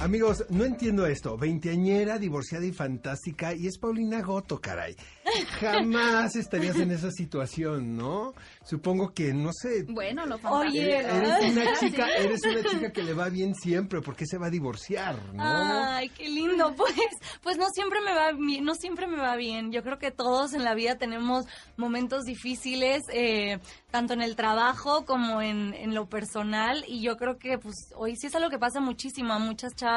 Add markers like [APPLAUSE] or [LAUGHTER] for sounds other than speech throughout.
Amigos, no entiendo esto. Veinteañera, divorciada y fantástica. Y es Paulina Goto, caray. Jamás estarías en esa situación, ¿no? Supongo que, no sé. Bueno, lo Oye, Eres una chica, eres una chica que le va bien siempre. ¿Por qué se va a divorciar, no? Ay, qué lindo. Pues, pues no siempre me va bien, no siempre me va bien. Yo creo que todos en la vida tenemos momentos difíciles, eh, tanto en el trabajo como en, en lo personal. Y yo creo que, pues, hoy sí es algo que pasa muchísimo a muchas chavas,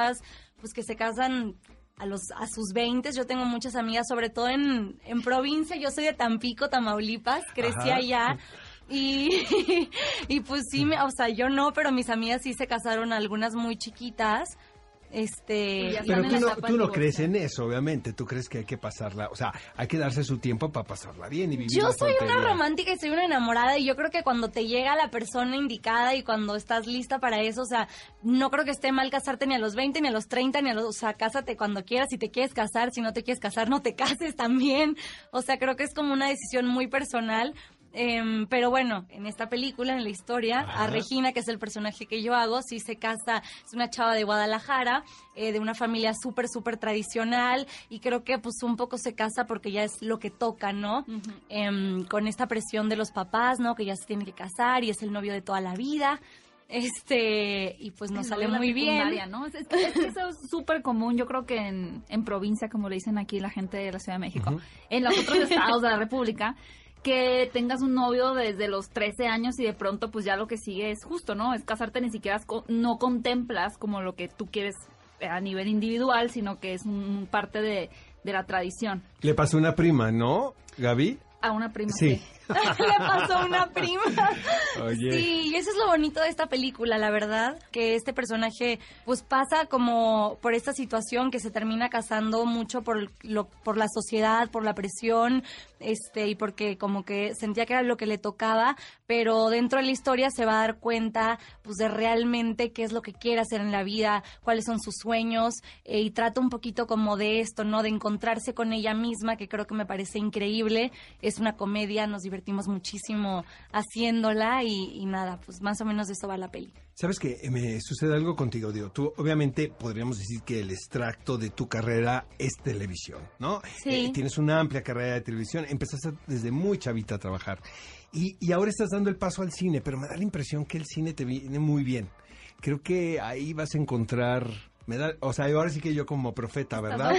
pues, que se casan a los a sus 20 yo tengo muchas amigas sobre todo en, en provincia. Yo soy de Tampico Tamaulipas crecí Ajá. allá. Y, [LAUGHS] y pues sí me, o sea yo no pero mis amigas sí se casaron algunas muy chiquitas este Pero tú la no, tú no crees en eso, obviamente. Tú crees que hay que pasarla, o sea, hay que darse su tiempo para pasarla bien y vivir Yo soy una romántica y soy una enamorada y yo creo que cuando te llega la persona indicada y cuando estás lista para eso, o sea, no creo que esté mal casarte ni a los 20, ni a los 30, ni a los, o sea, cásate cuando quieras, si te quieres casar, si no te quieres casar, no te [LAUGHS] cases también. O sea, creo que es como una decisión muy personal. Em, pero bueno, en esta película, en la historia, Ajá. a Regina, que es el personaje que yo hago, sí se casa, es una chava de Guadalajara, eh, de una familia súper, súper tradicional, y creo que pues un poco se casa porque ya es lo que toca, ¿no? Em, con esta presión de los papás, ¿no? Que ya se tiene que casar y es el novio de toda la vida. Este, y pues nos sale muy bien. ¿no? Es, es que- es que eso es súper común, yo creo que en, en provincia, como le dicen aquí la gente de la Ciudad de México, en los otros estados de la República, que tengas un novio desde los 13 años y de pronto pues ya lo que sigue es justo, ¿no? Es casarte, ni siquiera no contemplas como lo que tú quieres eh, a nivel individual, sino que es un parte de, de la tradición. Le pasó una prima, ¿no, Gaby? A una prima. Sí. [LAUGHS] Le pasó a una prima. Oye. Sí, y eso es lo bonito de esta película, la verdad, que este personaje pues pasa como por esta situación que se termina casando mucho por lo por la sociedad, por la presión, este y porque como que sentía que era lo que le tocaba, pero dentro de la historia se va a dar cuenta pues de realmente qué es lo que quiere hacer en la vida, cuáles son sus sueños eh, y trata un poquito como de esto, ¿no? De encontrarse con ella misma, que creo que me parece increíble. Es una comedia, nos divertimos muchísimo haciéndola y, y nada, pues más o menos de eso va la peli. ¿Sabes que me sucede algo contigo, Dio? Tú, obviamente, podríamos decir que el extracto de tu carrera es televisión, ¿no? Sí. Eh, tienes una amplia carrera de televisión, empezaste desde muy chavita a trabajar. Y, y ahora estás dando el paso al cine, pero me da la impresión que el cine te viene muy bien. Creo que ahí vas a encontrar... Me da, o sea, ahora sí que yo como profeta, ¿verdad?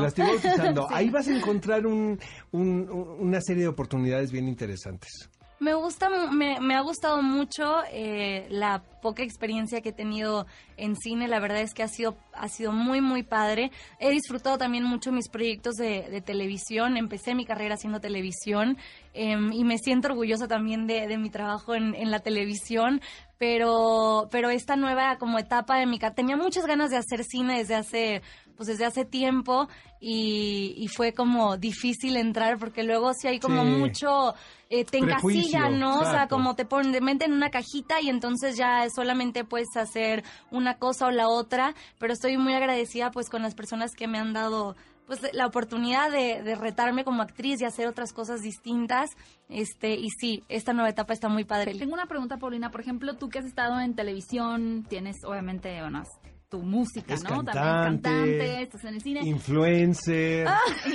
La estoy bautizando. [LAUGHS] Sí. Ahí vas a encontrar un- un- una serie de oportunidades bien interesantes. Me gusta, me, me ha gustado mucho eh, la poca experiencia que he tenido en cine. La verdad es que ha sido, ha sido muy, muy padre. He disfrutado también mucho mis proyectos de, de televisión. Empecé mi carrera haciendo televisión em, y me siento orgullosa también de, de mi trabajo en, en la televisión. Pero, pero esta nueva como etapa de mi carrera, tenía muchas ganas de hacer cine desde hace, pues desde hace tiempo y, y fue como difícil entrar porque luego sí hay como Sí. mucho, eh, te Prejuicio, encasillan, ¿no? O sea, como te ponen, te meten en una cajita y entonces ya solamente puedes hacer una cosa o la otra, pero estoy muy agradecida pues con las personas que me han dado pues la oportunidad de, de retarme como actriz y hacer otras cosas distintas, este, y sí, esta nueva etapa está muy padre. Tengo una pregunta, Paulina. Por ejemplo, tú que has estado en televisión, tienes obviamente, bueno, tu música, Es ¿no? cantante, También cantante, estás en el cine. influencer,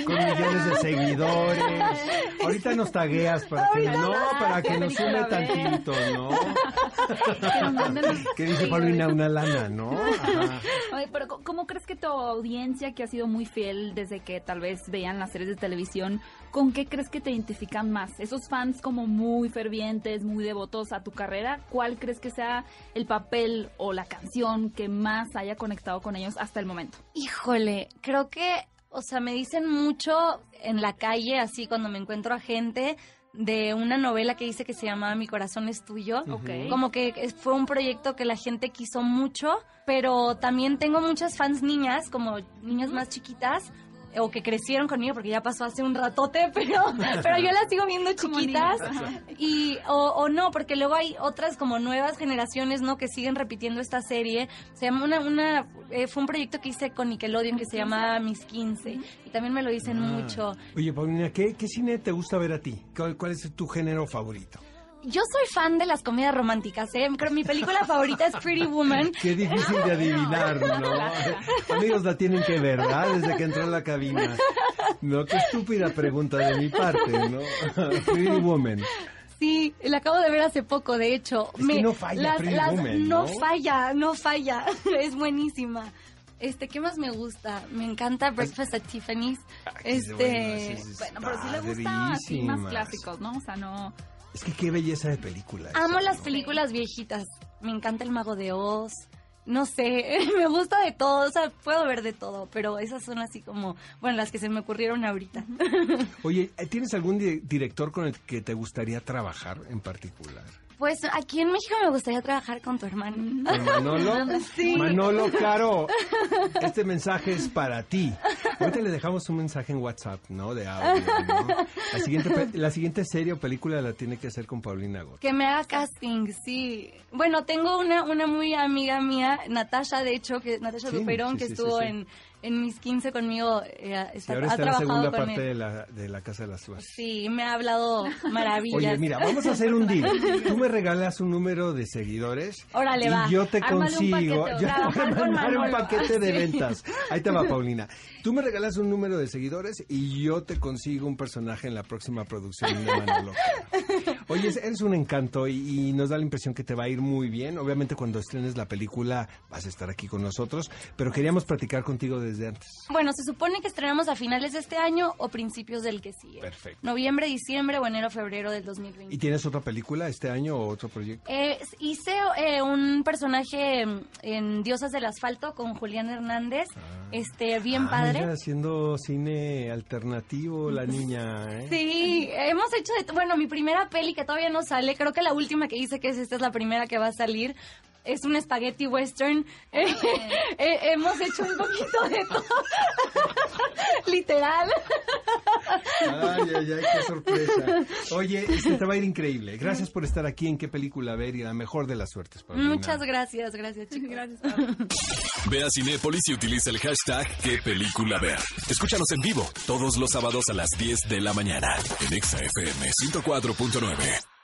con millones de seguidores. Ahorita nos tagueas para que no, para que nos sume tantito, ¿no? Que dice. Paulina una lana, ¿no? Ajá. Oye, pero ¿cómo- ¿cómo crees que tu audiencia, que ha sido muy fiel desde que tal vez veían las series de televisión, con qué crees que te identifican más? Esos fans como muy fervientes, muy devotos a tu carrera, ¿cuál crees que sea el papel o la canción que más haya conectado con ellos hasta el momento? Híjole, creo que, o sea, me dicen mucho en la calle, así cuando me encuentro a gente, de una novela que dice que se llamaba Mi corazón es tuyo. Ok. Como que fue un proyecto que la gente quiso mucho, pero también tengo muchas fans niñas, como niñas más chiquitas, o que crecieron conmigo porque ya pasó hace un ratote, [LAUGHS] pero, pero yo las sigo viendo chiquitas. Y, o, o no, porque luego hay otras como nuevas generaciones, ¿no? Que siguen repitiendo esta serie. Se llama una, una, eh, fue un proyecto que hice con Nickelodeon que se llama Mis 15. Y también me lo dicen Ah. mucho. Oye, Paulina, ¿qué, ¿qué cine te gusta ver a ti? ¿Cuál, cuál es tu género favorito? Yo soy fan de las comedias románticas, ¿eh? Creo mi película favorita es Pretty Woman. Qué difícil de adivinar, ¿no? Amigos, la tienen que ver, ¿verdad? Desde que entró en la cabina. No, qué estúpida pregunta de mi parte, ¿no? Pretty Woman. Sí, la acabo de ver hace poco, de hecho. Es que no falla Pretty Woman, no ¿no? falla, no falla. [LAUGHS] es buenísima. Este, ¿qué más me gusta? Me encanta Breakfast at Tiffany's. qué Este, bueno, Bueno, pero sí le gusta así más clásicos, ¿no? O sea, no... Es que qué belleza de película. amo esa, las ¿no? películas viejitas. Me encanta El Mago de Oz. No sé, [LAUGHS] me gusta de todo, o sea, puedo ver de todo, pero esas son así como, bueno, las que se me ocurrieron ahorita. [LAUGHS] Oye, ¿tienes algún di- director con el que te gustaría trabajar en particular? Pues aquí en México me gustaría trabajar con tu hermano. ¿Con Manolo? [LAUGHS] Sí. Manolo, claro. Este mensaje es para ti. Ahorita le dejamos un mensaje en WhatsApp, ¿no? De audio, ¿no? La siguiente, la siguiente serie o película la tiene que hacer con Paulina Gómez. Que me haga casting, sí. Bueno, tengo una, una muy amiga mía, Natasha, de hecho, que Natasha Sí, Duperón, sí, que sí, estuvo. En, en mis 15 conmigo, eh, está, ahora ha está la trabajado segunda con parte él. de la, de la Casa de las Flores. Sí, me ha hablado maravillas. Oye, mira, vamos a hacer un deal. [LAUGHS] Tú me regalas un número de seguidores. Órale, y va. yo te un consigo. paquete, [LAUGHS] Yo te voy a mandar un paquete de [LAUGHS] ventas. Ahí te va, Paulina. Tú me regalas un número de seguidores y yo te consigo un personaje en la próxima producción de Manolo. [LAUGHS] Oye, eres un encanto y, y nos da la impresión que te va a ir muy bien. Obviamente, cuando estrenes la película vas a estar aquí con nosotros, pero queríamos platicar contigo desde antes. Bueno, se supone que estrenamos a finales de este año o principios del que sigue. Perfecto. Noviembre, diciembre o enero, febrero del ¿Y 2020. tienes otra película este año o otro proyecto? Eh, hice eh, un personaje mm, en Diosas del Asfalto con Julián Hernández, este bien Ah, padre. mira, haciendo cine alternativo la niña, ¿eh? Sí, hemos hecho de... Bueno, mi primera peli que todavía no sale, creo que la última que hice, que es esta, es la primera que va a salir, es un spaghetti western. [LAUGHS] Eh, eh, hemos hecho un poquito de todo. [LAUGHS] Literal. Ay, ay, ay, qué sorpresa. Oye, este te va a ir increíble. Gracias por estar aquí en qué película ver y la mejor de las suertes. Paulina. Muchas gracias, gracias chicos. Gracias. Ve a Cinépolis y utiliza el hashtag qué película ver. Escúchanos en vivo todos los sábados a las 10 de la mañana en Exa FM 104.9.